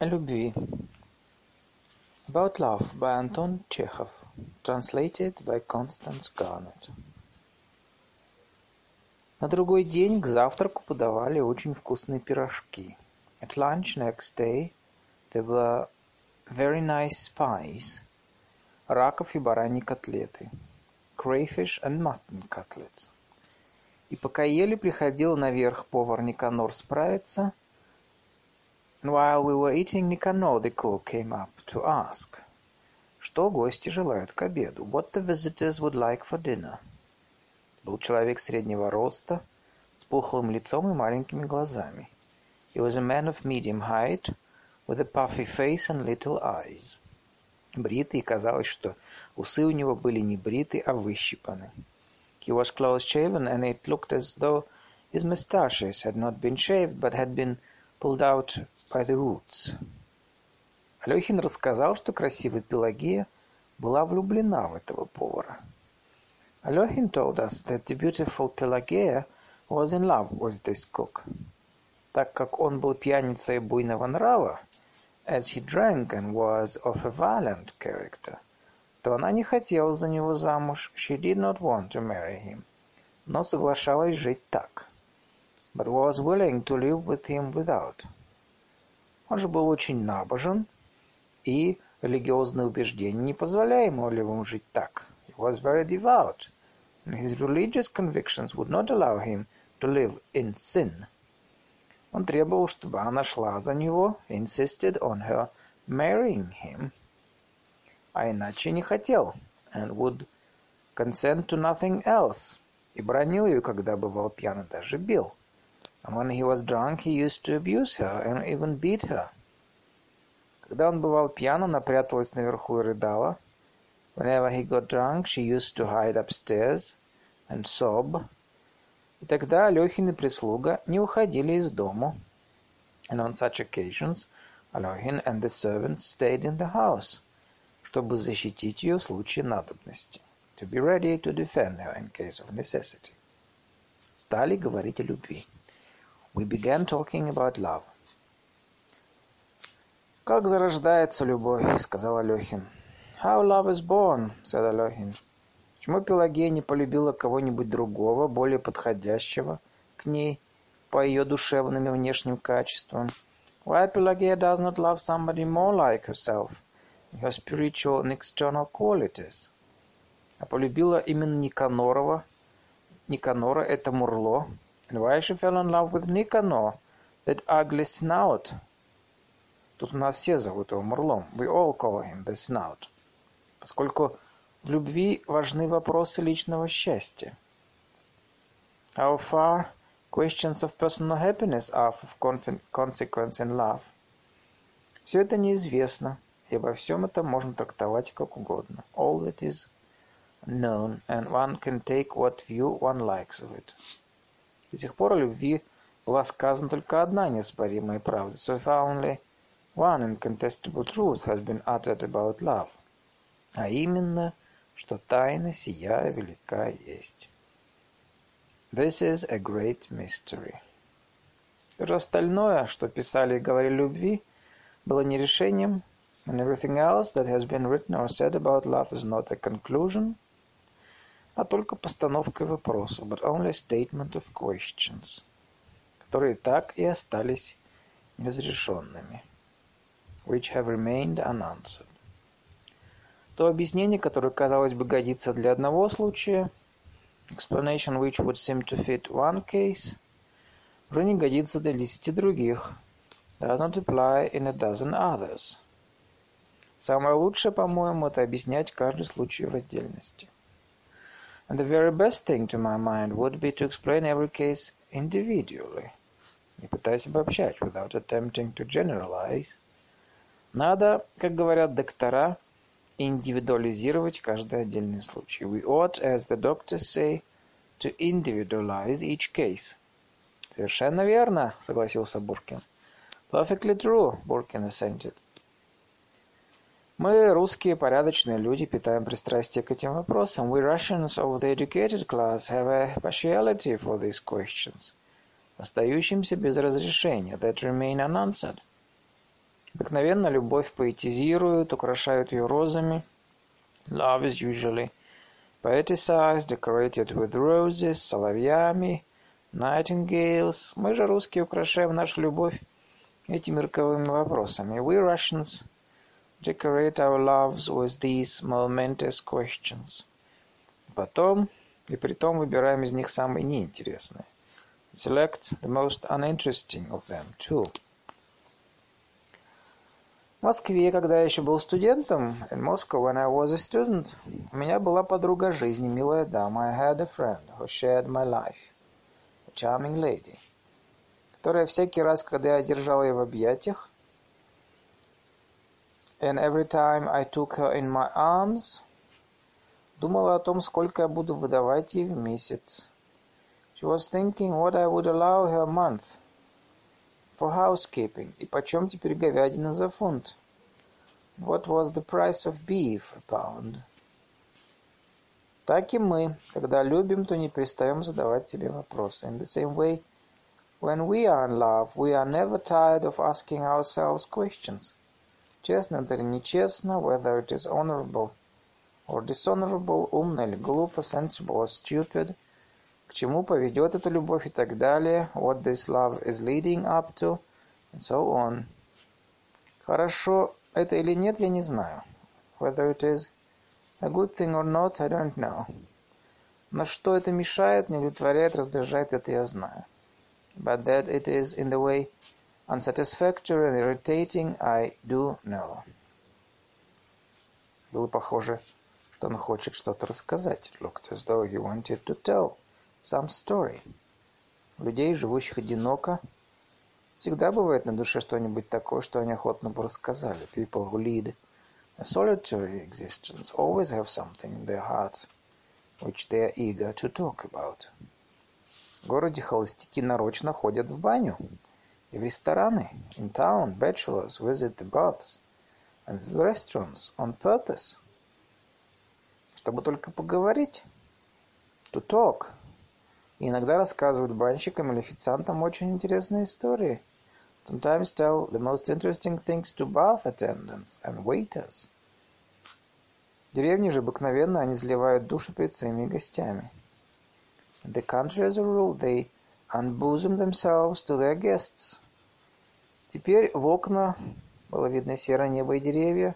О любви. About Love by Anton Chekhov. Translated by Constance Garnett. На другой день к завтраку подавали очень вкусные пирожки. At lunch next day there were very nice pies, раков и бараньи котлеты, crayfish and mutton cutlets. И пока ели, приходил наверх повар Никанор справиться — and while we were eating, Nicanor the cook came up to ask, что гости желают к обеду, what the visitors would like for dinner. Был человек среднего роста, с пухлым лицом и маленькими глазами. He was a man of medium height, with a puffy face and little eyes. Бритый, казалось, что усы у него были не бриты, а выщипаны. He was close-shaven, and it looked as though his moustaches had not been shaved, but had been pulled out by the roots. Алехин рассказал, что красивая Пелагея была влюблена в этого повара. Alochin told us that the beautiful Pelageya was in love with this cook. Так как он был пьяницей буйного нрава, as he drank and was of a violent character, то она не хотела за него замуж, she did not want to marry him, но соглашалась жить так, but was willing to live with him without. Он же был очень набожен, и религиозные убеждения не позволяли ему жить так. He was very devout, and his religious convictions would not allow him to live in sin. Он требовал, чтобы она шла за него, insisted on her marrying him, а иначе не хотел, and would consent to nothing else, и бронил ее, когда бывал пьян, даже бил. And when he was drunk, he used to abuse her and even beat her. Когда он бывал пьян, она пряталась наверху и рыдала. Whenever he got drunk, she used to hide upstairs and sob. И тогда Алехин и прислуга не уходили из дому. And on such occasions, Алехин and the servants stayed in the house, чтобы защитить ее в случае надобности. To be ready to defend her in case of necessity. Стали говорить о любви. We began talking about love. «Как зарождается любовь?» — сказал Алехин. «How love is born?» — said Алехин. Почему Пелагея не полюбила кого-нибудь другого, более подходящего к ней по ее душевным и внешним качествам? Why Pelagia does not love somebody more like herself her spiritual and external qualities? А полюбила именно Никанорова. Никанора — это Мурло, And why she fell in love with Nicanor, that ugly snout? Тут у нас все зовут его Мурлом. We all call him the snout. Поскольку в любви важны вопросы личного счастья. How far questions of personal happiness are of consequence in love. Все это неизвестно, и обо всем это можно трактовать как угодно. All that is known, and one can take what view one likes of it. До сих пор о любви была сказана только одна неоспоримая правда. So far only one incontestable truth has been uttered about love. А именно, что тайна сия велика есть. This is a great mystery. Все остальное, что писали и говорили любви, было не решением, and everything else that has been written or said about love is not a conclusion, а только постановкой вопроса, but only statement of questions, которые так и остались неразрешенными, which have remained unanswered. То объяснение, которое, казалось бы, годится для одного случая, explanation which would seem to fit one case, уже не годится для десяти других, does not apply in a dozen others. Самое лучшее, по-моему, это объяснять каждый случай в отдельности. And the very best thing to my mind would be to explain every case individually, не пытаясь обобщать, without attempting to generalize. Надо, как говорят доктора, индивидуализировать каждый отдельный случай. We ought, as the doctors say, to individualize each case. Совершенно верно, согласился Буркин. Perfectly true, Буркин assented. Мы, русские порядочные люди, питаем пристрастие к этим вопросам. We Russians of the educated class have a partiality for these questions, остающимся без разрешения, that remain unanswered. Обыкновенно любовь поэтизируют, украшают ее розами. Love is usually poeticized, decorated with roses, соловьями, nightingales. Мы же, русские, украшаем нашу любовь этими роковыми вопросами. We Russians decorate our loves with these momentous questions. Потом, и притом выбираем из них самые неинтересные. Select the most uninteresting of them, too. В Москве, когда я еще был студентом, in Moscow when I was a student, у меня была подруга жизни, милая дама. I had a friend who shared my life, a charming lady, которая всякий раз, когда я держал ее в объятиях, and every time I took her in my arms, думала о том, сколько я буду выдавать ей в месяц. She was thinking what I would allow her a month for housekeeping. И почем теперь говядина за фунт? What was the price of beef a pound? Так и мы, когда любим, то не перестаем задавать себе вопросы. In the same way, when we are in love, we are never tired of asking ourselves questions. Честно это или нечестно, whether it is honorable or dishonorable, умно или глупо, sensible or stupid, к чему поведет эта любовь и так далее, what this love is leading up to, and so on. Хорошо это или нет, я не знаю. Whether it is a good thing or not, I don't know. Но что это мешает, не удовлетворяет, раздражает, это я знаю. But that it is in the way unsatisfactory and irritating, I do know. Было похоже, что он хочет что-то рассказать. It looked as though he wanted to tell some story. людей, живущих одиноко, всегда бывает на душе что-нибудь такое, что они охотно бы рассказали. People who lead a solitary existence always have something in their hearts which they are eager to talk about. В городе холостяки нарочно ходят в баню в рестораны. In town, bachelors visit the baths and restaurants on purpose. Чтобы только поговорить. To talk. И иногда рассказывают банщикам или официантам очень интересные истории. Sometimes tell the most interesting things to bath attendants and waiters. В деревне же обыкновенно они заливают душу перед своими гостями. In the country, as a rule, they unbosom themselves to their guests. Теперь в окна было видно серое небо и деревья.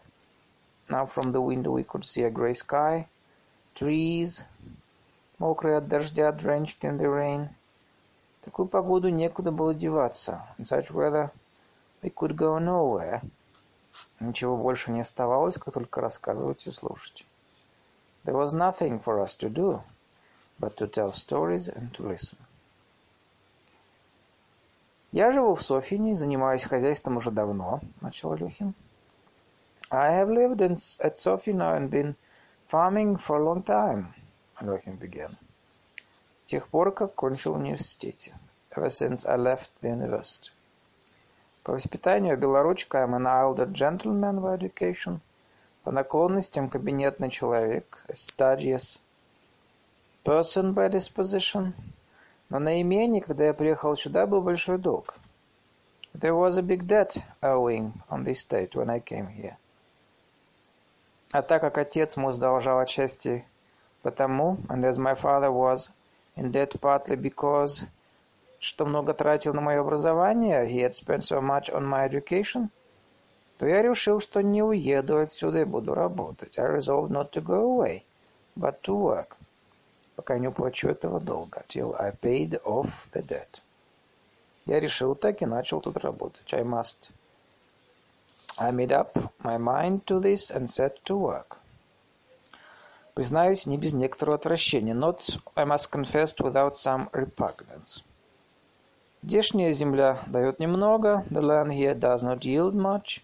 Now from the window we could see a grey sky, trees, мокрые от дождя, drenched in the rain. В такую погоду некуда было деваться. In such weather we could go nowhere. Ничего больше не оставалось, как только рассказывать и слушать. There was nothing for us to do but to tell stories and to listen. Я живу в Софине, занимаюсь хозяйством уже давно, начал Люхин. I have lived in, at Sofia now and been farming for a long time. Лехин began. С тех пор, как кончил университете. Ever since I left the university. По воспитанию белоручка I'm an elder gentleman by education. По наклонностям кабинетный человек. A studious person by disposition. Но на имении, когда я приехал сюда, был большой долг. There was a big debt owing on the estate when I came here. А так как отец мой сдолжал отчасти Потому, and as my father was in debt partly because, что много тратил на мое образование, he had spent so much on my education, то я решил, что не уеду отсюда и буду работать. I resolved not to go away, but to work, пока не уплачу этого долга, till I paid off the debt. Я решил так и начал тут работать. I must. I made up my mind to this and set to work. Признаюсь, не без некоторого отвращения. Not, I must confess, without some repugnance. Здешняя земля дает немного. The land here does not yield much.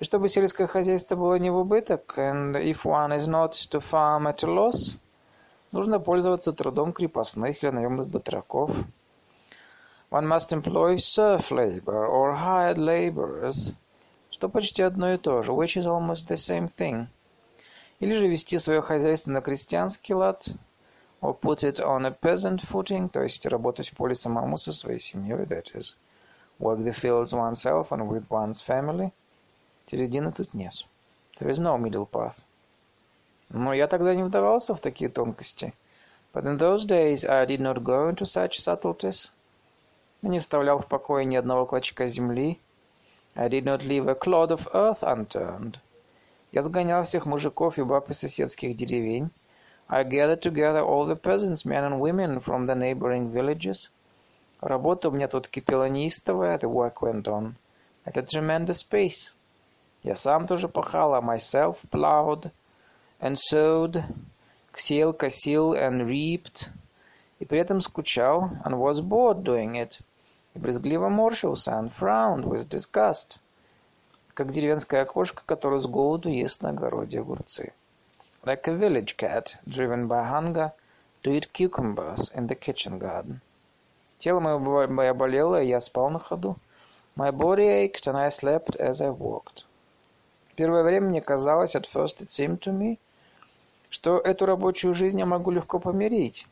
И чтобы сельское хозяйство было не в убыток, and if one is not to farm at a loss, нужно пользоваться трудом крепостных или наемных батраков. One must employ serf labor or hired laborers, что почти одно и то же, which is almost the same thing или же вести свое хозяйство на крестьянский лад, or put it on a peasant footing, то есть работать в поле самому со своей семьей, that is, work the fields oneself and with one's family. Середины тут нет. There is no middle path. Но я тогда не вдавался в такие тонкости. But in those days I did not go into such subtleties. Я не оставлял в покое ни одного клочка земли. I did not leave a clod of earth unturned. Я сгонял всех мужиков и баб из соседских деревень. I gathered together all the peasants, men and women from the neighboring villages. Работа у меня тут кипела неистовая, the work went on at a tremendous pace. Я сам тоже пахал, I myself plowed and sowed, сеял, косил and reaped, и при этом скучал and was bored doing it, и брезгливо морщился and frowned with disgust, как деревенская кошка, которая с голоду ест на огороде огурцы. Like a village cat, driven by hunger, to eat cucumbers in the kitchen garden. Тело мое болело, и я спал на ходу. My body ached, and I slept as I walked. Первое время мне казалось, at first it seemed to me, что эту рабочую жизнь я могу легко помирить.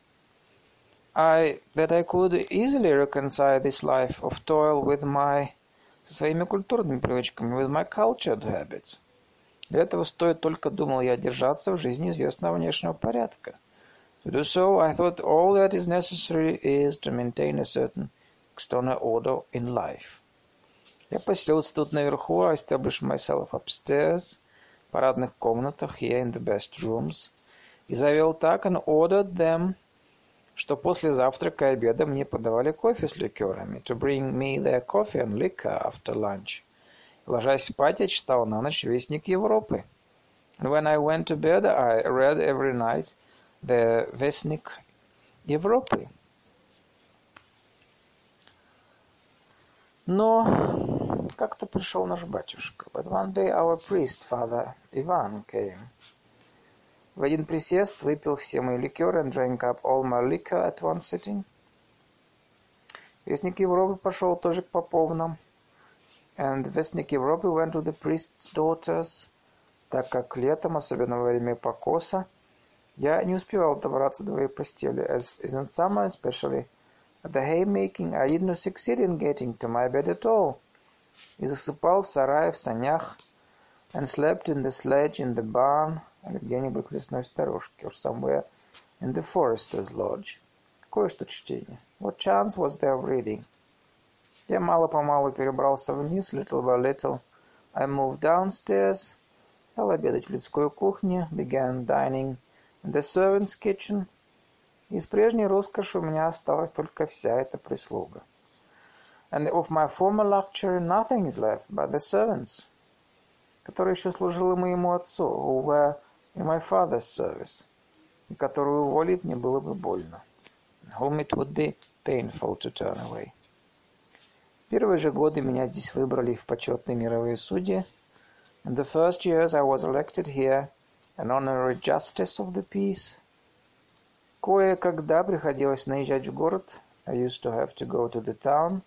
I, that I could easily reconcile this life of toil with my, со своими культурными привычками, with my cultured habits. Для этого стоит только, думал я, держаться в жизни известного внешнего порядка. To do so, I thought all that is necessary is to maintain a certain external order in life. Я поселился тут наверху, I established myself upstairs, парадных комнатах, here in the best rooms, и завел так, and ordered them, что после завтрака и обеда мне подавали кофе с ликерами, to bring me their coffee and liquor after lunch. Ложась спать, я читал на ночь Вестник Европы. And when I went to bed, I read every night the Вестник Европы. Но как-то пришел наш батюшка. But one day our priest, Father Ivan, came. В один присест выпил все мои ликеры and drank up all my liquor at one sitting. Вестник Европы пошел тоже к поповнам. And Вестник Европы went to the priest's daughters, так как летом, особенно во время покоса, я не успевал добраться до моей постели, as in summer especially. At the haymaking I did not succeed in getting to my bed at all. И засыпал в сарае, в санях, and slept in the sledge, in the barn, или где-нибудь в лесной сторожке, or somewhere in the forester's lodge. Кое-что чтение. What chance was there of reading? Я мало-помалу перебрался вниз, little by little. I moved downstairs, стал обедать в людской кухне, began dining in the servants' kitchen. Из прежней роскоши у меня осталась только вся эта прислуга. And of my former luxury nothing is left but the servants, которые еще служили моему отцу, who were in my father's service, и которую уволить мне было бы больно, whom it would be painful to turn away. Первые же годы меня здесь выбрали в почетные мировые судьи. In the first years I was elected here an honorary justice of the peace. Кое-когда приходилось наезжать в город. I used to have to go to the town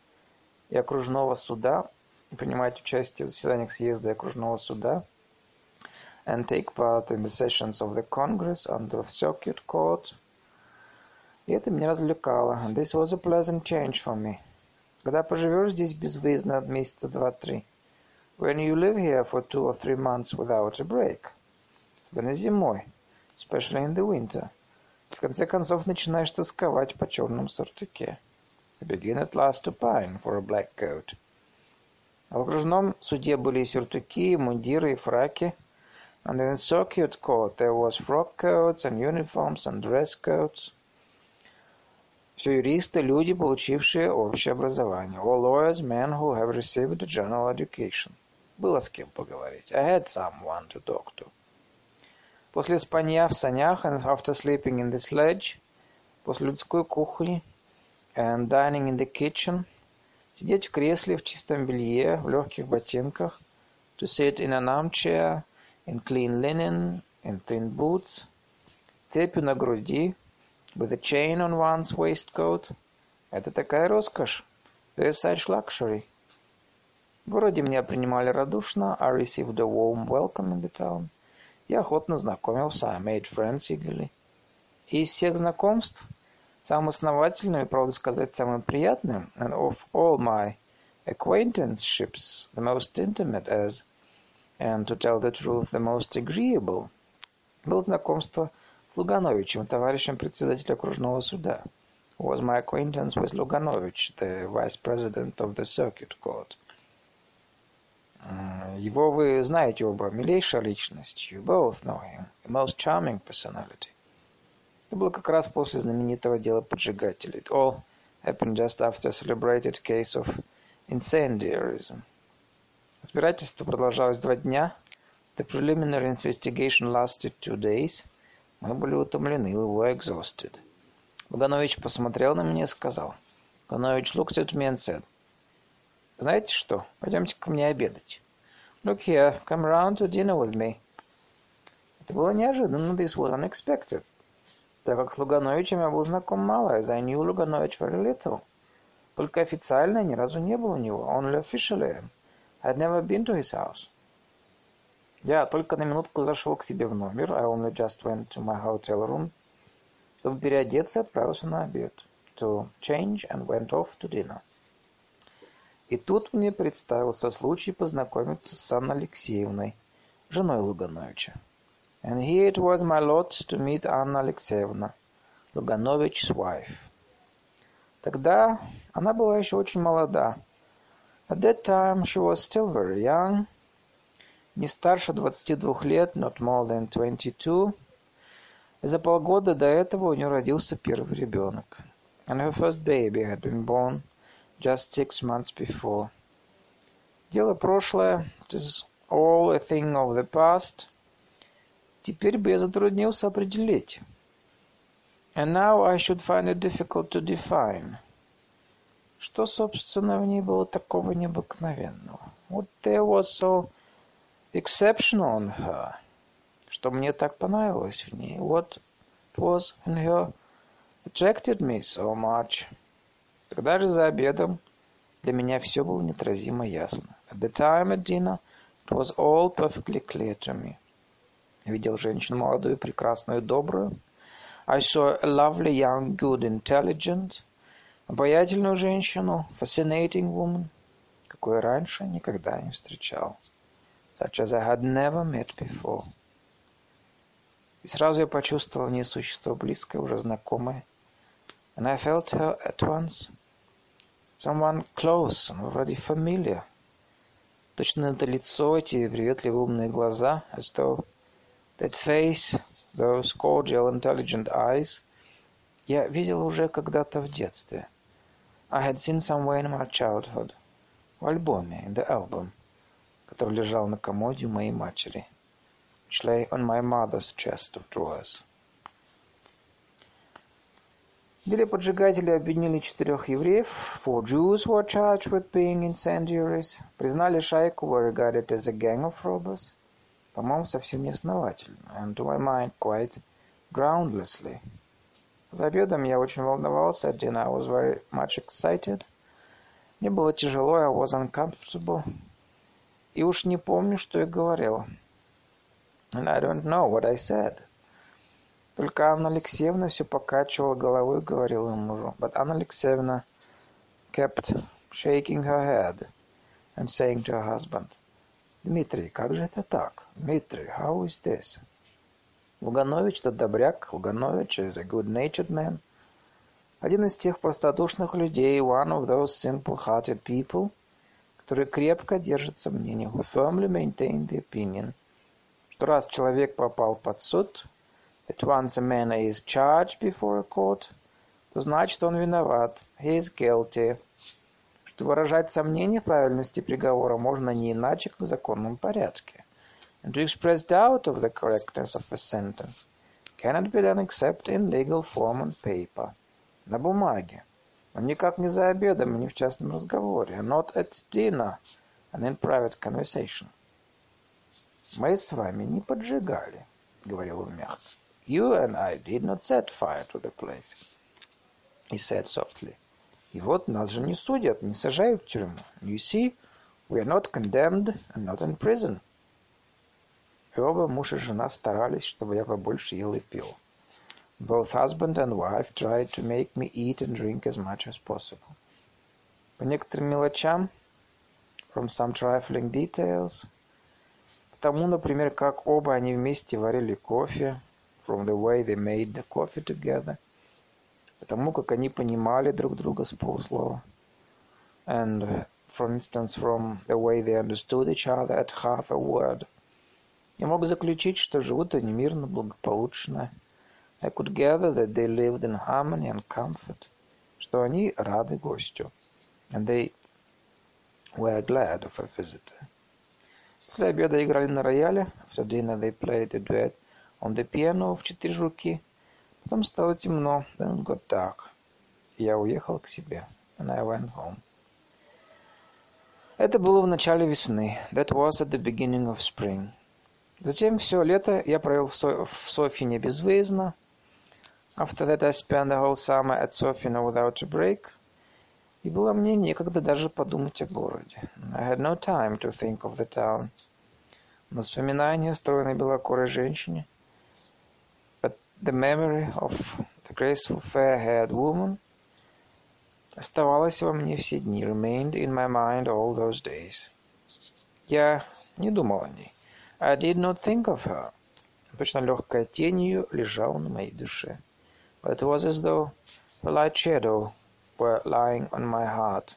и окружного суда, принимать участие в заседаниях съезда и окружного суда, and take part in the sessions of the Congress under Circuit Court. И это меня развлекало. And this was a pleasant change for me. Когда поживешь здесь безвыездно месяца два-три. When you live here for two or three months without a break. Особенно зимой. Especially in the winter. В конце концов начинаешь тосковать по черном сюртуке. You begin at last to pine for a black coat. В окружном суде были и сюртуки, и мундиры, и фраки. And in the circuit court there was frock coats and uniforms and dress coats. Все юристы, люди, получившие общее образование. All lawyers, men who have received a general education. Было с кем поговорить. I had someone to talk to. После спанья в санях and after sleeping in the sledge, после людской кухни and dining in the kitchen, сидеть в кресле в чистом белье, в легких ботинках, to sit in an armchair, in clean linen, in thin boots, цепью на груди, with a chain on one's waistcoat. Это такая роскошь. There is such luxury. В городе меня принимали радушно. I received a warm welcome in the town. Я охотно знакомился. I made friends eagerly. И из всех знакомств, самым основательным и, правду сказать, самым приятным, and of all my acquaintanceships the most intimate as, and to tell the truth, the most agreeable, было знакомство с Лугановичем, товарищем председателя окружного суда. Was my acquaintance with Luganovich, the vice president of the circuit court. Его вы знаете оба, милейшая личность. You both know him, a most charming personality. Это было как раз после знаменитого дела поджигателей. It all happened just after a celebrated case of incendiarism. Разбирательство продолжалось два дня. The preliminary investigation lasted two days. Мы были утомлены, we were exhausted. Луганович посмотрел на меня и сказал. Луганович looked at me and said, знаете что, пойдемте ко мне обедать. Look here, come round to dinner with me. Это было неожиданно, this was unexpected. Так как с Лугановичем я был знаком мало, as I knew Луганович very little. Только официально ни разу не был у него, only officially. I had never been to his house. Я только на минутку зашел к себе в номер, I only just went to my hotel room, чтобы переодеться отправился на обед. To change and went off to dinner. И тут мне представился случай познакомиться с Анной Алексеевной, женой Лугановича. And here it was my lot to meet Anna Alexeyevna, Luganovich's wife. Тогда она была еще очень молода. At that time she was still very young, не старше 22 лет, not more than 22. И за полгода до этого у нее родился первый ребенок. And her first baby had been born just six months before. Дело прошлое, it is all a thing of the past. Теперь бы я затруднился определить. And now I should find it difficult to define. Что, собственно, в ней было такого необыкновенного? What there was so exceptional in her, что мне так понравилось в ней? What was in her attracted me so much? Тогда же за обедом для меня все было неотразимо ясно. At the time at dinner it was all perfectly clear to me. Видел женщину молодую, прекрасную, добрую. I saw a lovely young, good, intelligent, обаятельную женщину, fascinating woman, какой раньше никогда не встречал. Such as I had never met before. И сразу я почувствовал в существо близкое, уже знакомое. And I felt her at once someone close, вроде familiar. Точно это лицо, эти приветливые умные глаза, as though that face, those cordial, intelligent eyes, я видел уже когда-то в детстве. I had seen somewhere in my childhood, в альбоме, in the album, который лежал на комоде у моей матери, which lay on my mother's chest of drawers. деле поджигателей обвинили четырех евреев. Four Jews were charged with being incendiaries. Признали шайку were regarded as a gang of robbers. По-моему, совсем неосновательно. And to my mind, quite groundlessly. За обедом я очень волновался. At dinner I was very much excited. Мне было тяжело, I was uncomfortable. И уж не помню, что я говорил. And I don't know what I said. Только Анна Алексеевна все покачивала головой и говорила мужу. But Anna Alexeyevna kept shaking her head and saying to her husband, Дмитрий, как же это так? Дмитрий, how is this? Луганович тот добряк, Луганович is a good-natured man. Один из тех простодушных людей, one of those simple-hearted people, которые крепко держатся мнения, who firmly maintain the opinion, что раз человек попал под суд, that once a man is charged before a court, то значит он виноват. He is guilty. Выражать сомнение в правильности приговора можно не иначе, как в законном порядке. And to express doubt of the correctness of a sentence cannot be done except in legal form on paper. На бумаге. Но никак не за обедом и не в частном разговоре. Not at dinner and in private conversation. Мы с вами не поджигали, говорил он мягко. You and I did not set fire to the place, he said softly. И вот нас же не судят, не сажают в тюрьму. You see, we are not condemned and not in prison. И оба муж и жена старались, чтобы я побольше ел и пил. Both husband and wife tried to make me eat and drink as much as possible. По некоторым мелочам from some trifling details, тому, например, как оба они вместе варили кофе, from the way they made the coffee together, потому как они понимали друг друга с полуслова, and, for instance, from the way they understood each other at half a word. Я мог заключить, что живут они мирно, благополучно. I could gather that they lived in harmony and comfort, что они рады гостю, and they were glad of a visitor. После обеда играли на рояле. After dinner they played a duet on the piano в четыре руки. Потом стало темно. It got dark. Я уехал к себе. And I went home. Это было в начале весны. That was at the beginning of spring. Затем все лето я провел в, Со в Софине безвыездно. After that I spent the whole summer at Sofina without a break. И было мне некогда даже подумать о городе. I had no time to think of the town. Воспоминания о стройной белокурой женщине. The memory of the graceful fair-haired woman оставалась во мне все дни, remained in my mind all those days. Я не думал о ней. I did not think of her. Точно легкая тень ее лежала на моей душе. But it was as though a light shadow were lying on my heart.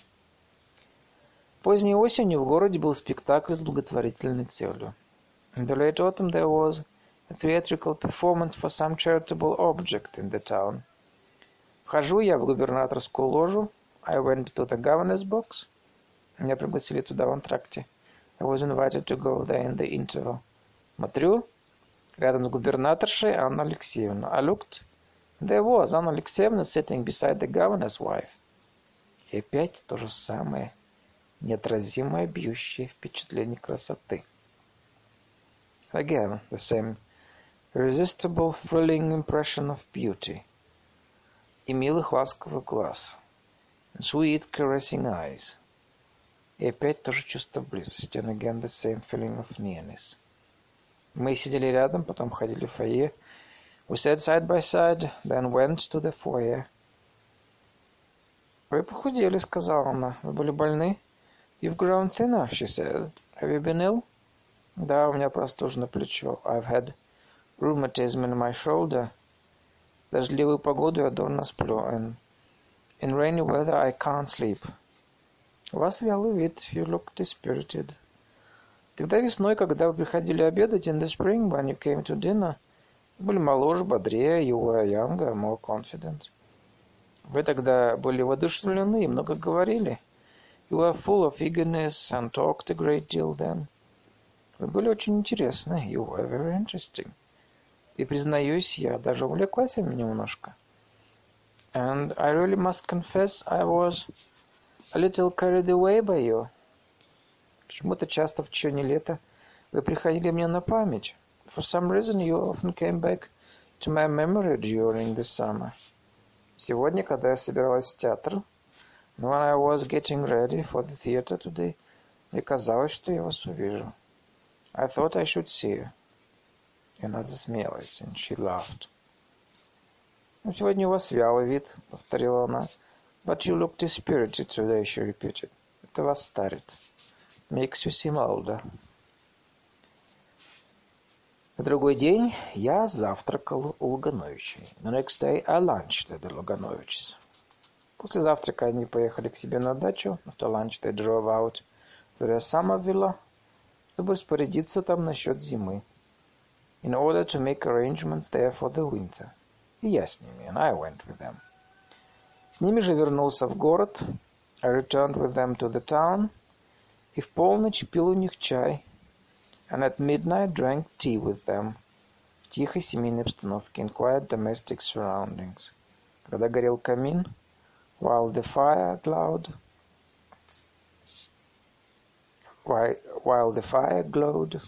Поздней осенью в городе был спектакль с благотворительной целью. In the late autumn there was theatrical performance for some charitable object in the town. Вхожу я в губернаторскую ложу. I went to the governor's box. Меня пригласили туда в антракте. I was invited to go there in the interval. Смотрю, рядом с губернаторшей Анна Алексеевна. I looked There was Anna Alexeyevna sitting beside the governor's wife. И опять то же самое, неотразимое бьющее впечатление красоты. Again, the same irresistible, thrilling impression of beauty. И милых ласковых глаз. And sweet, caressing eyes. И опять тоже чувство близости. And again, the same feeling of nearness. Мы сидели рядом, потом ходили в фойе, We sat side by side, then went to the foyer. «Вы похудели», — сказала она. «Вы были больны?» «You've grown thinner», she said. «Have you been ill?» «Да, у меня простужено плечо. I've had rheumatism in my shoulder. Дождливую погоду я дурно сплю. And in rainy weather I can't sleep». «У вас вялый вид. You look dispirited». Тогда весной, когда вы приходили обедать, in the spring, when you came to dinner, — были моложе, бодрее, you were younger, more confident. Вы тогда были воодушевлены и много говорили. You were full of eagerness and talked a great deal then. Вы были очень интересны. You were very interesting. И признаюсь, я даже увлеклась ими немножко. And I really must confess I was a little carried away by you. Почему-то часто в течение лета вы приходили мне на память. For some reason you often came back to my memory during the summer. Сегодня, когда я собиралась в театр, when I was getting ready for the theater today, мне казалось, что я вас увижу. I thought I should see you. И она засмеялась, and she laughed. Ну, сегодня у вас вялый вид, повторила она. But you look dispirited today, she repeated. Это вас старит. Makes you seem older. На другой день я завтракал у Лугановичей. The next day I lunched at the Luganovich's. После завтрака они поехали к себе на дачу. After lunch they drove out to their summer villa, чтобы распорядиться там насчет зимы. In order to make arrangements there for the winter. И я с ними, and I went with them. С ними же вернулся в город. I returned with them to the town. И в полночь пил у них чай and at midnight drank tea with them в тихой семейной обстановке in quiet domestic surroundings. Когда горел камин, while the fire glowed, while, while the fire glowed,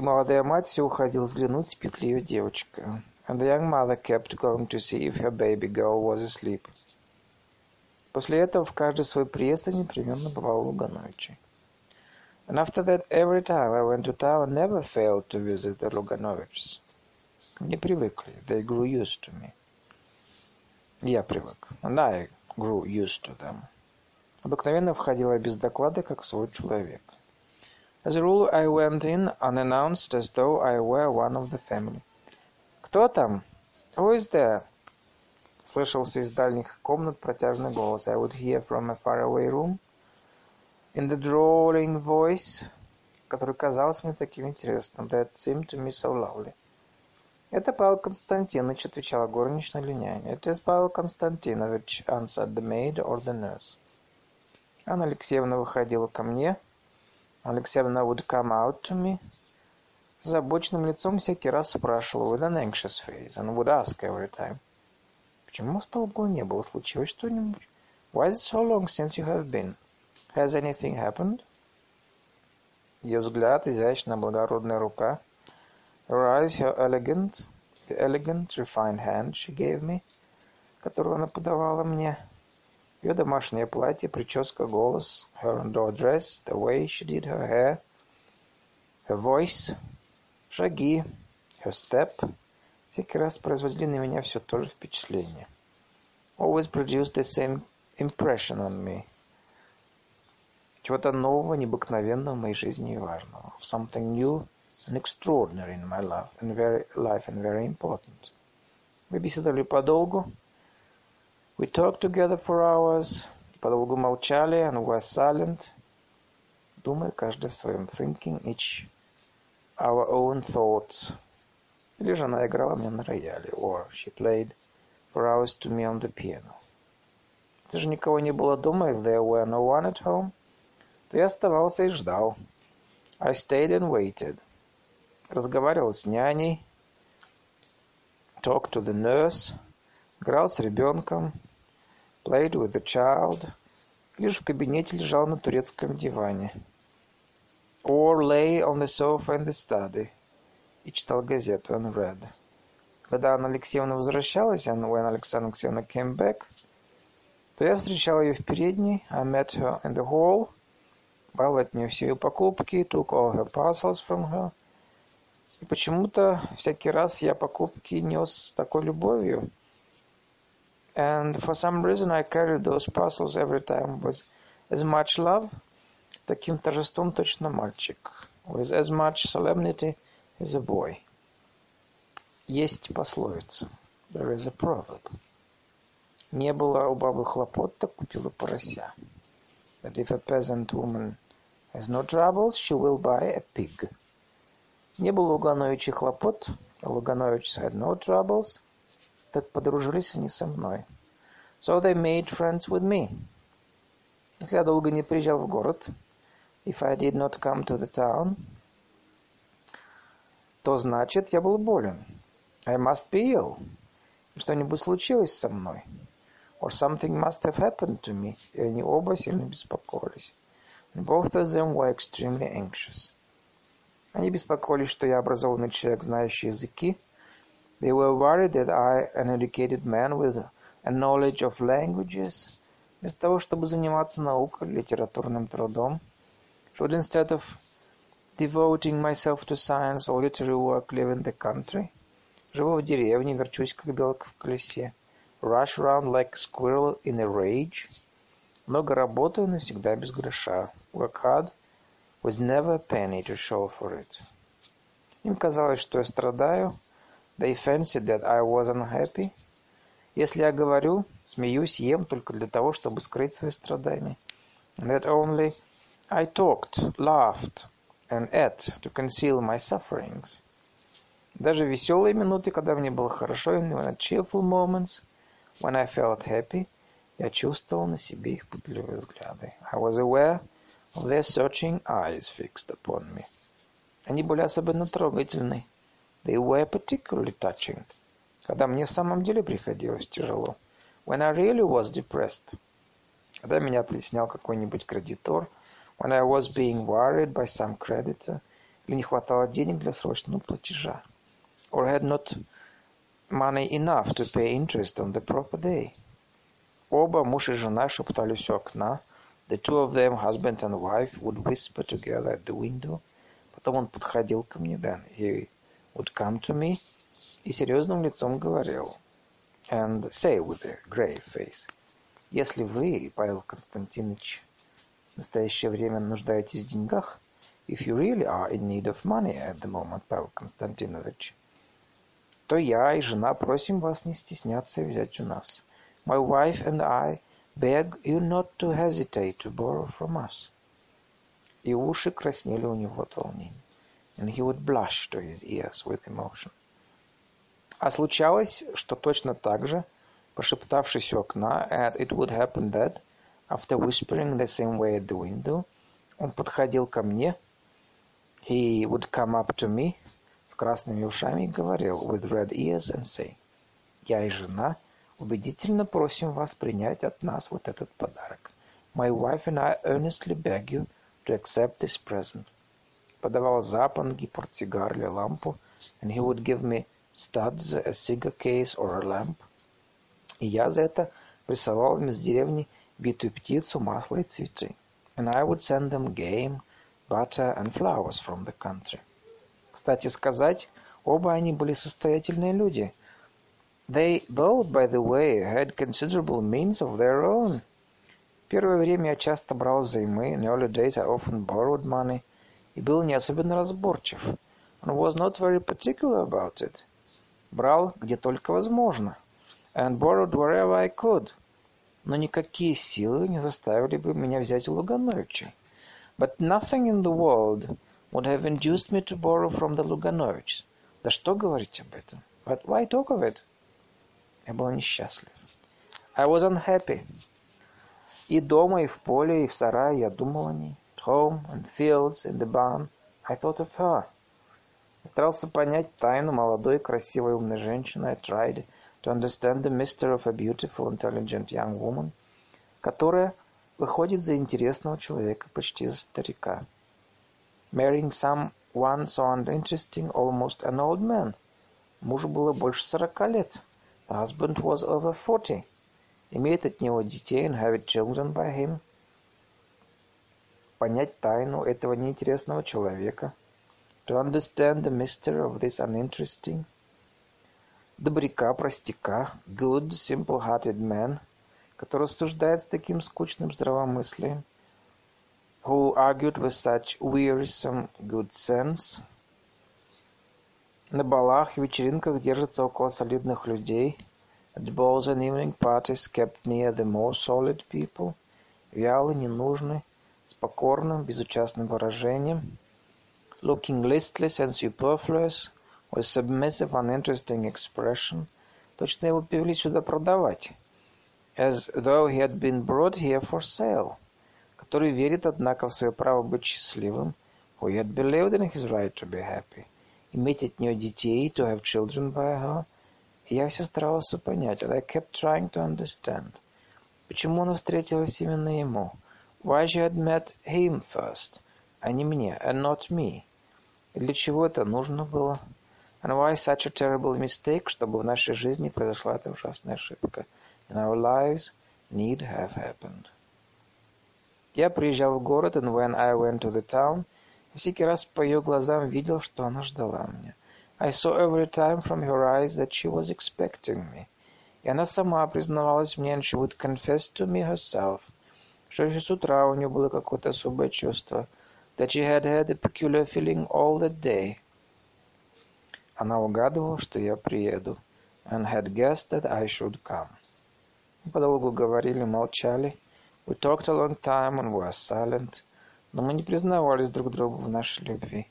и молодая мать все уходила взглянуть, спит ли ее девочка. And the young mother kept going to see if her baby girl was asleep. После этого в каждый свой приезд непременно бывал у Лугановича. And after that, every time I went to town, I never failed to visit the Luganovichs. Мне привыкли. They grew used to me. Я привык. And I grew used to them. Обыкновенно входила без доклада, как свой человек. As a rule, I went in unannounced, as though I were one of the family. «Кто там? Who is there?» Слышался из дальних комнат протяжный голос. I would hear from a faraway room. In the drawling voice, который казался мне таким интересным. That seemed to me so lovely. «Это Павел Константинович», — отвечала горничная линяне. «It is Павел Константинович», — answered the maid or the nurse. Анна Алексеевна выходила ко мне. Алексеевна would come out to me. С озабоченным лицом всякий раз спрашивала with an anxious face and would ask every time. Почему с того года не было? Случилось что-нибудь? Why is it so long since you have been? Has anything happened? Ее взгляд, изящная благородная рука. Her eyes, her elegant, the elegant, refined hand she gave me, которую она подавала мне. Ее домашнее платье, прическа, голос, her indoor dress, the way she did her hair, her voice, шаги, her step, всякий раз производили на меня все то же впечатление. Always produced the same impression on me. Чего-то нового, необыкновенного в моей жизни и важного. Something new and extraordinary in my life and very, life and very important. Мы беседовали подолгу. We talked together for hours. Подолгу молчали and were silent. Думая каждый о своем. Thinking each our own thoughts. Или же она играла мне на рояле. Or she played for hours to me on the piano. Если же никого не было дома, if there were no one at home, то я оставался и ждал. I stayed and waited. Разговаривал с няней. Talked to the nurse. Играл с ребенком. Played with the child. Лишь в кабинете лежал на турецком диване. Or lay on the sofa in the study. И читал газету and read. Когда Анна Алексеевна возвращалась, and when Alexandra Alexeevna came back, то я встречал ее в передней. I met her in the hall. Брал от нее все ее покупки, took all her parcels from her. И почему-то всякий раз я покупки нес с такой любовью. And for some reason I carried those parcels every time with as much love, таким торжеством точно мальчик. With as much solemnity as a boy. Есть пословица. There is a proverb. Не было у бабы хлопот, так купила порося. That if a peasant woman has no troubles, she will buy a pig. Не было у Гановича хлопот, а Луганович had no troubles, так подружились они со мной. So they made friends with me. Если я долго не приезжал в город, if I did not come to the town, то значит, я был болен. I must be ill. Что-нибудь случилось со мной. Or something must have happened to me. И они оба сильно беспокоились. And both of them were extremely anxious. Они беспокоились, что я образованный человек, знающий языки. They were worried that I, an educated man with a knowledge of languages, вместо того, чтобы заниматься наукой, литературным трудом, should instead of devoting myself to science or literary work live in the country, живу в деревне, верчусь, как белка в колесе, rush around like a squirrel in a rage, много работаю, но всегда без гроша, work hard, with never a penny to show for it. Им казалось, что я страдаю. They fancied that I was unhappy. Если я говорю, смеюсь, ем только для того, чтобы скрыть свои страдания. And that only I talked, laughed and ate to conceal my sufferings. Даже веселые минуты, когда мне было хорошо, in the cheerful moments, when I felt happy, я чувствовал на себе их пытливые взгляды. I was aware of their searching eyes fixed upon me. Они были особенно трогательны. They were particularly touching. Когда мне в самом деле приходилось тяжело. When I really was depressed. Когда меня притеснял какой-нибудь кредитор. When I was being worried by some creditor. Или не хватало денег для срочного платежа. Or had not money enough to pay interest on the proper day. Оба, муж и жена, шептались у окна. The two of them, husband and wife, would whisper together at the window. Потом он подходил ко мне, then he would come to me и серьезным лицом говорил, and say with a grave face, Если вы, Павел Константинович, в настоящее время нуждаетесь в деньгах, if you really are in need of money at the moment, Павел Константинович, то я и жена просим вас не стесняться взять у нас. My wife and I beg you not to hesitate to borrow from us. И уши краснели у него от волнения. And he would blush to his ears with emotion. А случалось, что точно так же, пошептавшись у окна, and it would happen that, after whispering the same way at the window, он подходил ко мне, he would come up to me, красными ушами говорил with red ears and say, «Я и жена убедительно просим вас принять от нас вот этот подарок. My wife and I earnestly beg you to accept this present». Подавал запонги, портсигар или лампу, and he would give me studs, a cigar case or a lamp. И я за это присылал им из деревни битую птицу, масло и цветы. And I would send them game, butter and flowers from the country. Кстати сказать, оба они были состоятельные люди. They both, by the way, had considerable means of their own. Первое время я часто брал взаймы. In early days I often borrowed money. И был не особенно разборчив. And was not very particular about it. Брал, где только возможно. And borrowed wherever I could. Но никакие силы не заставили бы меня взять у Лугановича. But nothing in the world would have induced me to borrow from the Luganovichs. Да что говорить об этом? But why talk of it? Я был несчастлив. I was unhappy. И дома, и в поле, и в сарае я думал о ней. At home, the fields, in the barn, I thought of her. Я старался понять тайну молодой, красивой, умной женщины. I tried to understand the mystery of a beautiful, intelligent young woman, которая выходит за интересного человека, почти за старика marrying some one so uninteresting, almost an old man. Мужу было больше сорока лет. The husband was over forty. Имеет от него детей and have children by him. Понять тайну этого неинтересного человека. To understand the mystery of this uninteresting. Добряка, простяка, good, simple-hearted man, который рассуждает с таким скучным здравомыслием who argued with such wearisome good sense. На балах и вечеринках держится около солидных людей. At balls and evening parties kept near the more solid people. Вялый, ненужный, с покорным, безучастным выражением. Looking listless and superfluous, with submissive, uninteresting expression. Точно его привели сюда продавать. As though he had been brought here for sale который верит, однако, в свое право быть счастливым, who yet believed in his right to be happy, иметь от нее детей, to have children by her. И я все старался понять, and I kept trying to understand. Почему она встретилась именно ему? Why she had met him first, а не мне, and not me? И для чего это нужно было? And why such a terrible mistake, чтобы в нашей жизни произошла эта ужасная ошибка? In our lives need have happened. Я приезжал в город, and when I went to the town, всякий раз по ее глазам видел, что она ждала меня. I saw every time from her eyes that she was expecting me. И она сама признавалась мне, and she would confess to me herself, что еще с утра у нее было какое-то особое чувство, that she had had a peculiar feeling all that day. Она угадывала, что я приеду, and had guessed that I should come. Подолгу говорили, молчали, We talked a long time and were silent, но мы не признавались друг другу в нашей любви.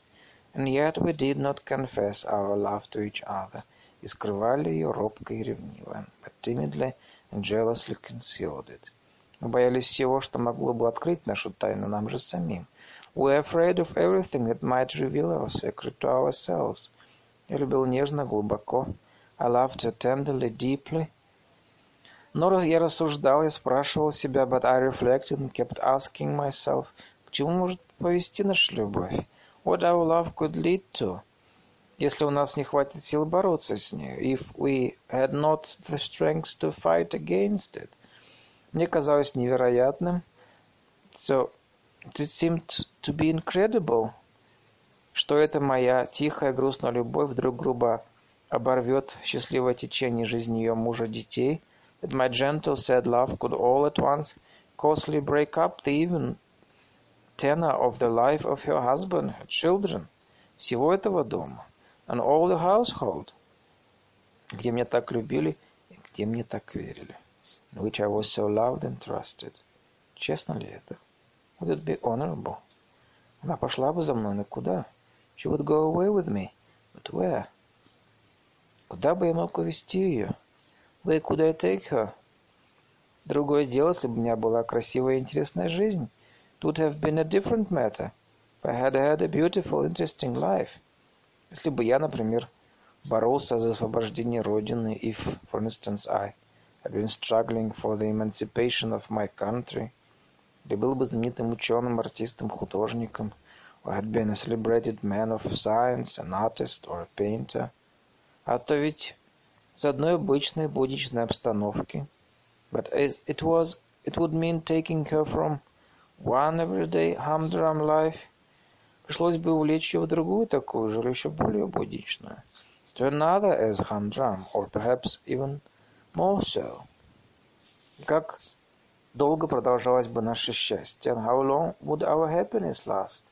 And yet we did not confess our love to each other, и скрывали ее робко и ревниво, but timidly and jealously concealed it. Мы боялись всего, что могло бы открыть нашу тайну нам же самим. We were afraid of everything that might reveal our secret to ourselves. Я любил нежно, глубоко. I loved her tenderly, deeply, Но я рассуждал, я спрашивал себя, but I reflected and kept asking myself, к чему может повести наша любовь? What our love could lead to? Если у нас не хватит сил бороться с ней, if we had not the strength to fight against it. Мне казалось невероятным, so it seemed to be incredible, что эта моя тихая грустная любовь вдруг грубо оборвет счастливое течение жизни ее мужа детей – that my gentle, sad love could all at once costly break up the even tenor of the life of her husband, her children, всего этого дома, and all the household, где меня так любили где мне так верили, in which I was so loved and trusted. Честно ли это? Would it be honorable? Она пошла бы за мной, но куда? She would go away with me. But where? Куда бы я мог увезти ее? Where could I take her? Другое дело, если бы у меня была красивая и интересная жизнь. It would have been a different matter. If I had had a beautiful, interesting life. Если бы я, например, боролся за освобождение Родины, if, for instance, I had been struggling for the emancipation of my country, или был бы знаменитым ученым, артистом, художником, or had been a celebrated man of science, an artist or a painter. А то ведь из одной обычной будничной обстановки – But as it was, it would mean taking her from one everyday humdrum life. Пришлось бы увлечь ее в другую такую же, еще более будничную. To another as humdrum, or perhaps even more. Как долго продолжалось бы наше счастье? And how long would our happiness last?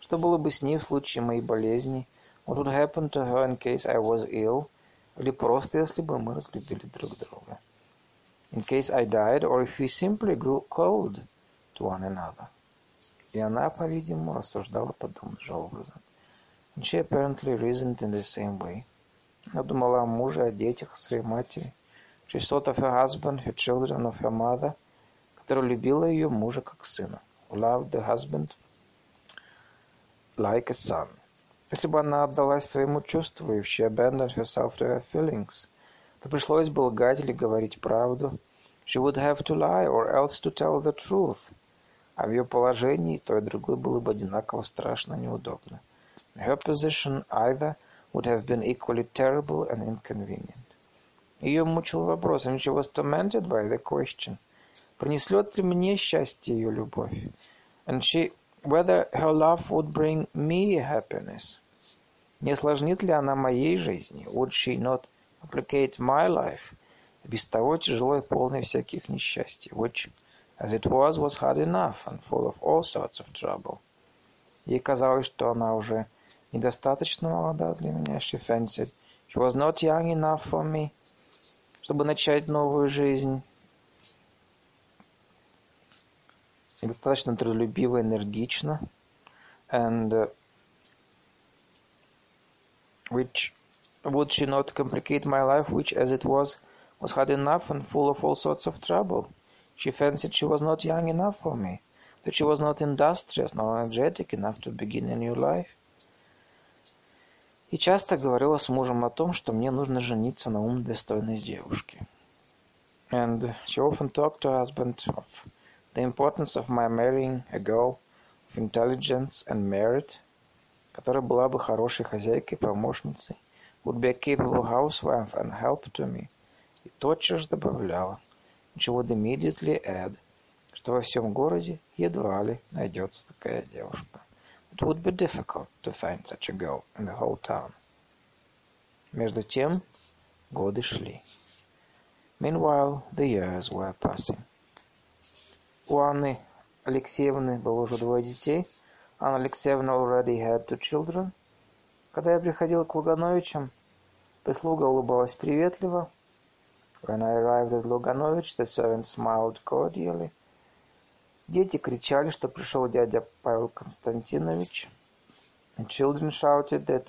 Что было бы с ней в случае моей болезни? What would happen to her in case I was ill? Или просто если бы мы разлюбили друг друга? in case I died or if we simply grew cold to one another. И она, по-видимому, рассуждала подобным же образом. And she apparently reasoned in the same way. Она думала о муже, о детях, о своей матери. She thought of her husband, her children, of her mother, которая любила ее мужа как сына. Loved the husband like a son. Если бы она отдалась своему чувству, if she abandoned herself to her feelings, то пришлось бы лгать или говорить правду. She would have to lie or else to tell the truth. А в ее положении то и другое было бы одинаково страшно неудобно. Her position either would have been equally terrible and inconvenient. Ее мучил вопрос, and she was tormented by the question, принесет ли мне счастье ее любовь? And she, whether her love would bring me happiness? Не осложнит ли она моей жизни? Would she not complicate my life, без того тяжело и полное всяких несчастий, which, as it was, was hard enough and full of all sorts of trouble. Ей казалось, что она уже недостаточно молода для меня. She fancied she was not young enough for me, чтобы начать новую жизнь. Недостаточно трудолюбиво, энергично. And uh, which Would she not complicate my life, which, as it was, was hard enough and full of all sorts of trouble? She fancied she was not young enough for me, that she was not industrious nor energetic enough to begin a new life. И часто говорила с мужем о том, что мне нужно жениться на умной, достойной девушке. And she often talked to her husband of the importance of my marrying a girl of intelligence and merit, которая была бы хорошей хозяйкой, помощницей, would be a capable housewife and help to me. И тотчас же добавляла, which would immediately add, что во всем городе едва ли найдется такая девушка. It would be difficult to find such a girl in the whole town. Между тем годы шли. Meanwhile, the years were passing. У Анны Алексеевны было уже двое детей. Анна Алексеевна already had two children – когда я приходил к Лугановичам, прислуга улыбалась приветливо. When I arrived at Luganovich, the servants smiled cordially. Дети кричали, что пришел дядя Павел Константинович. The children shouted that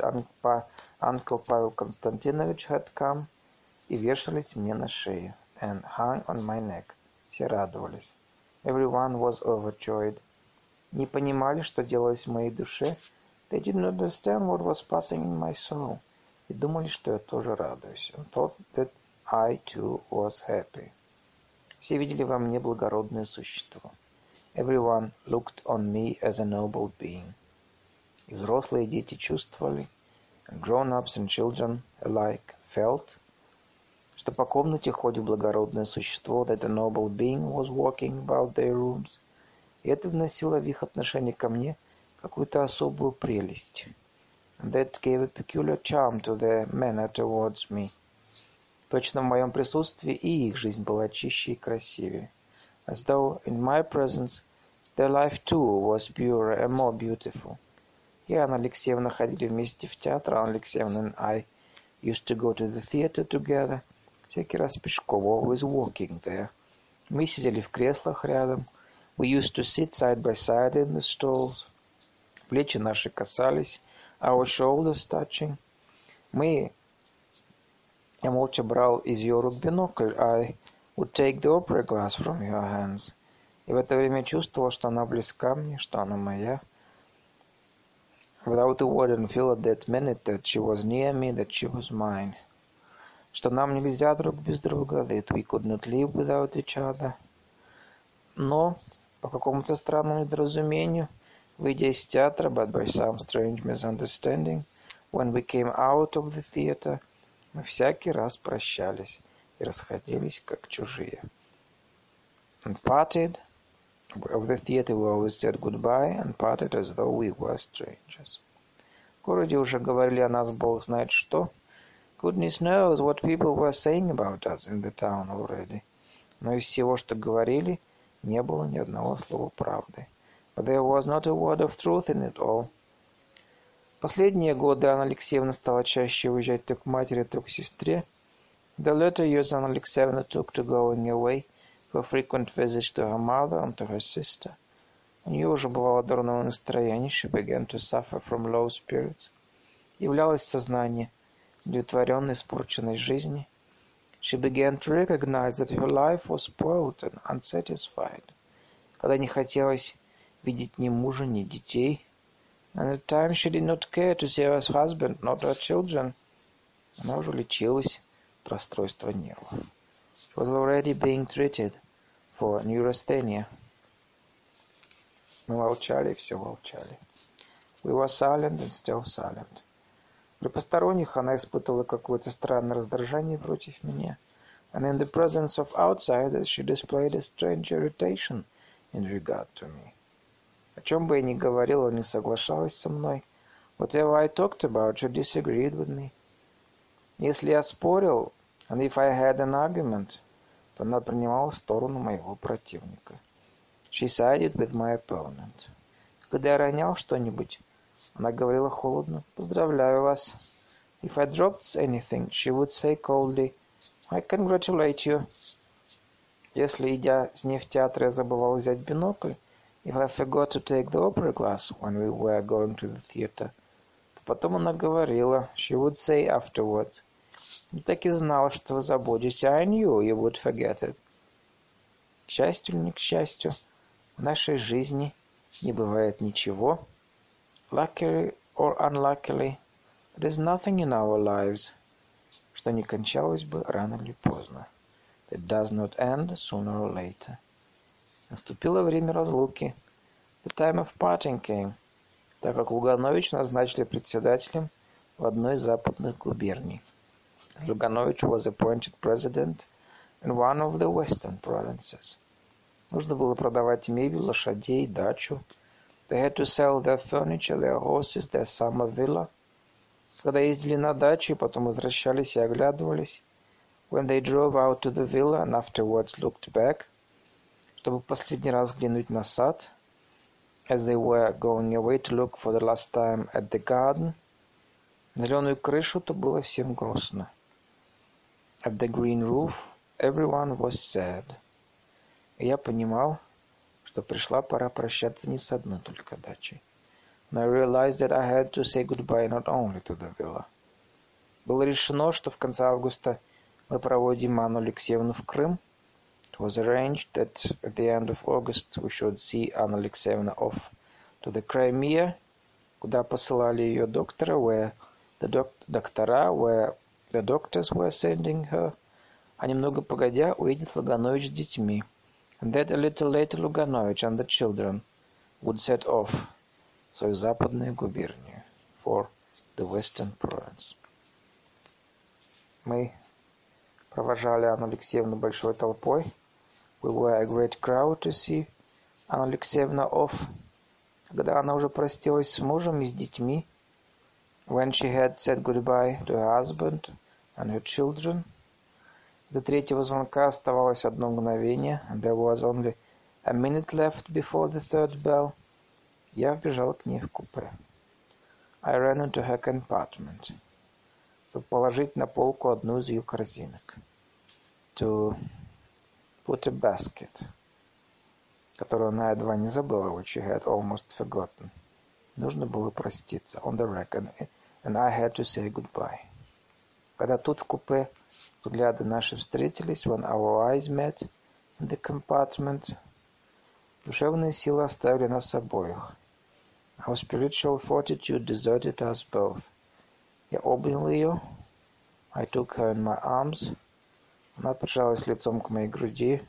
Uncle Pavel Konstantinovich had come и вешались мне на шею and hung on my neck. Все радовались. Everyone was overjoyed. Не понимали, что делалось в моей душе, They didn't understand what was passing in my soul. И думали, что я тоже радуюсь. And thought that I too was happy. Все видели во мне благородное существо. Everyone looked on me as a noble being. И взрослые дети чувствовали, and grown-ups and children alike felt, что по комнате ходит благородное существо, that a noble being was walking about their rooms. И это вносило в их отношение ко мне – какую-то особую прелесть. That gave a peculiar charm to their manner towards me. Точно в моем присутствии и их жизнь была чище и красивее. As though in my presence their life too was purer and more beautiful. И Анна Алексеевна ходили вместе в театр. Анна Алексеевна and I used to go to the theater together. Всякий раз пешком, always walking there. Мы сидели в креслах рядом. We used to sit side by side in the stalls. Плечи наши касались, our shoulders touching. Мы... Я молча брал из ее рук бинокль. I would take the opera glass from your hands. И в это время чувствовал, что она близка мне, что она моя. Without a word and feel at that minute that she was near me, that she was mine. Что нам нельзя друг без друга, that we could not live without each other. Но, по какому-то странному недоразумению, выйдя из театра, but by some strange misunderstanding, when we came out of the theater, мы всякий раз прощались и расходились как чужие. And parted, of the theater we always said goodbye and parted as though we were strangers. В городе уже говорили о нас бог знает что. Goodness knows what people were saying about us in the town already. Но из всего, что говорили, не было ни одного слова правды. But there was not a word of truth in it all. Последние годы Анна Алексеевна стала чаще уезжать то к матери, то к сестре. The later years Anna Alexeyevna took to going away for frequent visits to her mother and to her sister. У нее уже бывало дурное настроение, she began to suffer from low spirits. Являлось сознание удовлетворенной, испорченной жизни. She began to recognize that her life was spoiled and unsatisfied. Когда не хотелось видеть ни мужа, ни детей. And at times she did not care to see her husband, not her children. Она уже лечилась расстройства нервов. She was already being treated for neurasthenia. Мы молчали и все молчали. We were silent and still silent. При посторонних она испытывала какое-то странное раздражение против меня. And in the presence of outsiders she displayed a strange irritation in regard to me. О чем бы я ни говорила, не соглашалась со мной. Whatever I talked about, she disagreed with me. Если я спорил, and if I had an argument, то она принимала сторону моего противника. She sided with my opponent. Когда я ронял что-нибудь, она говорила холодно, «Поздравляю вас». If I dropped anything, she would say coldly, I congratulate you. Если, идя с ней в театр, я забывал взять бинокль, if I forgot to take the opera glass when we were going to the theater, то потом она говорила, she would say afterward, я так и знала, что вы забудете. I knew you would forget it. К счастью или не к счастью, в нашей жизни не бывает ничего, luckily or unluckily, there is nothing in our lives, что не кончалось бы рано или поздно. That does not end sooner or later. Наступило время разлуки. The time of parting came, так как Луганович назначили председателем в одной из западных губерний. Luganovich was appointed president in one of the western provinces. Нужно было продавать мебель, лошадей, дачу. They had to sell their furniture, their horses, their summer villa. Когда ездили на дачу и потом возвращались и оглядывались, when they drove out to the villa and afterwards looked back, чтобы последний раз взглянуть на сад, as they were going away to look for the last time at the garden, зеленую крышу, то было всем грустно. At the green roof everyone was sad. И я понимал, что пришла пора прощаться не с одной только дачей. And I realized that I had to say goodbye not only to the villa. Было решено, что в конце августа мы проводим Анну Алексеевну в Крым. It was arranged that at the end of August we should see Anna Alexeyevna off to the Crimea, куда посылали ее доктора, where the doc доктора, where The doctors were sending her, а немного погодя уедет Логанович с детьми. And that a little later Луганович and the children would set off в свою западную губернию, for the western province. Мы провожали Анну Алексеевну большой толпой. We were a great crowd to see Анна Алексеевна off. Когда она уже простилась с мужем и с детьми, When she had said goodbye to her husband and her children, До третьего звонка оставалось одно мгновение. There was only a minute left before the third bell. Я вбежал к ней в купе. I ran into her compartment. Чтобы положить на полку одну из ее корзинок. To put a basket. Которую она едва не забыла, which she had almost forgotten. Нужно было проститься. On the. And, and I had to say goodbye. Когда тут в купе взгляды наши встретились, when our eyes met in the compartment, душевные силы оставили нас обоих. Our spiritual fortitude deserted us both. Я обнял ее. I took her in my arms. Она прижалась лицом к моей груди.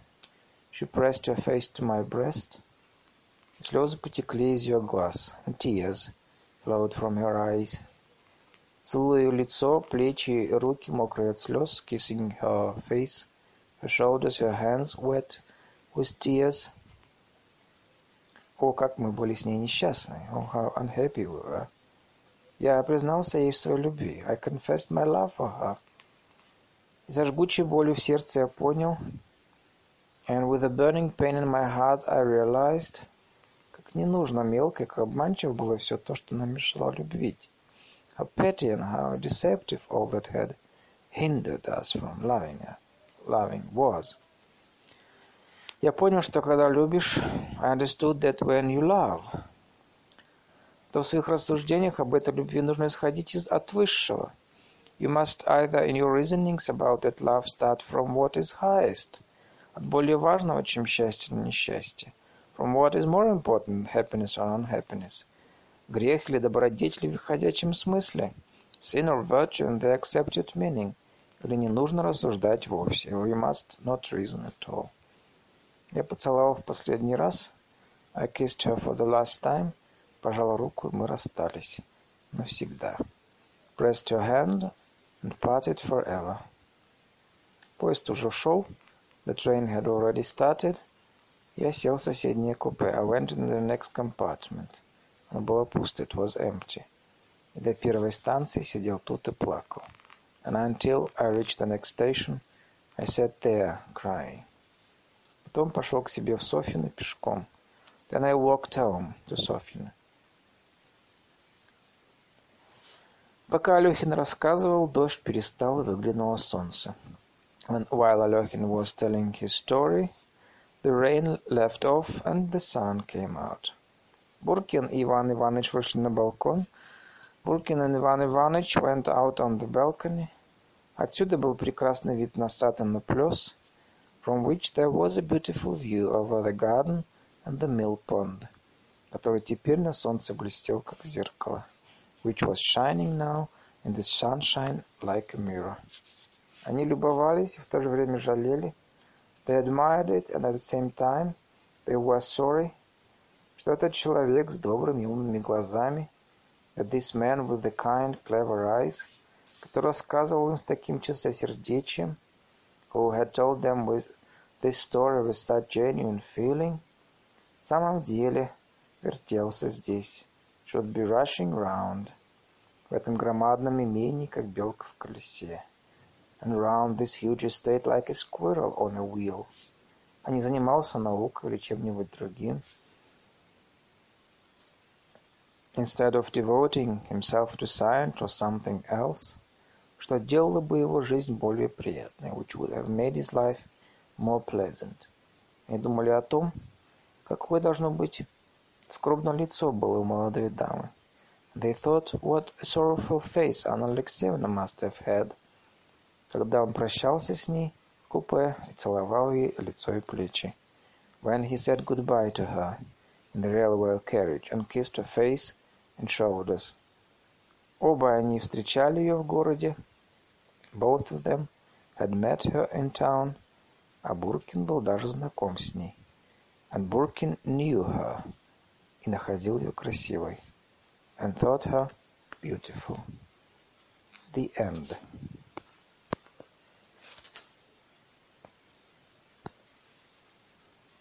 She pressed her face to my breast. Слезы потекли из ее глаз. And tears flowed from her eyes. Целуя ее лицо, плечи руки, мокрые от слез, kissing her face, her shoulders, her hands wet with tears. О, как мы были с ней несчастны. Oh, how unhappy we were. Я признался ей в своей любви. I confessed my love for her. И жгучей болью в сердце я понял, and with a burning pain in my heart I realized, как не нужно мелко, как обманчиво было все то, что нам мешало любить. How petty and how deceptive all that had hindered us from loving, loving was. Я понял, что когда любишь, I understood that when you love, то в своих рассуждениях об этой любви нужно исходить из от высшего. You must either in your reasonings about that love start from what is highest, от более важного, чем счастье или несчастье, from what is more important, happiness or unhappiness, грех или добродетель в выходящем смысле, sin or virtue in the accepted meaning, или не нужно рассуждать вовсе, or you must not reason at all. Я поцеловал в последний раз. I kissed her for the last time. Пожал руку, и мы расстались. Навсегда. Pressed her hand and parted forever. Поезд уже шел. The train had already started. Я сел в соседнее купе. I went in the next compartment. Оно было пусто. It was empty. И до первой станции сидел тут и плакал. And until I reached the next station, I sat there crying. Потом пошел к себе в Софино пешком. Then I walked home to Софино. Пока Алехин рассказывал, дождь перестал и выглянуло солнце. When, while Alехин was telling his story, the rain left off and the sun came out. Буркин и Иван Иванович вышли на балкон. Буркин and Иван Иванович went out on the balcony. Отсюда был прекрасный вид на сад и на плес — from which there was a beautiful view over the garden and the mill pond, который теперь на солнце блестел, как зеркало, which was shining now in the sunshine like a mirror. Они любовались и в то же время жалели. They admired it and at the same time they were sorry, что этот человек с добрыми умными глазами, this man with the kind, clever eyes, который рассказывал им с таким чистосердечием, who had told them with this story with such genuine feeling, в самом деле вертелся здесь, should be rushing round, в этом громадном имении, как белка в колесе, and round this huge estate like a squirrel on a wheel, а не занимался наукой или чем-нибудь другим, instead of devoting himself to science or something else, что делало бы его жизнь более приятной, which would have made his life more pleasant. И думали о том, какое должно быть скромное лицо было у молодой дамы. They thought what a sorrowful face Anna Alexeyevna must have had, когда он прощался с ней в купе и целовал ей лицо и плечи. When he said goodbye to her in the railway carriage and kissed her face and shoulders. Оба они встречали ее в городе. Both of them had met her in town – а Буркин был даже знаком с ней. And Burkin knew her и находил ее красивой. And thought her beautiful. The end.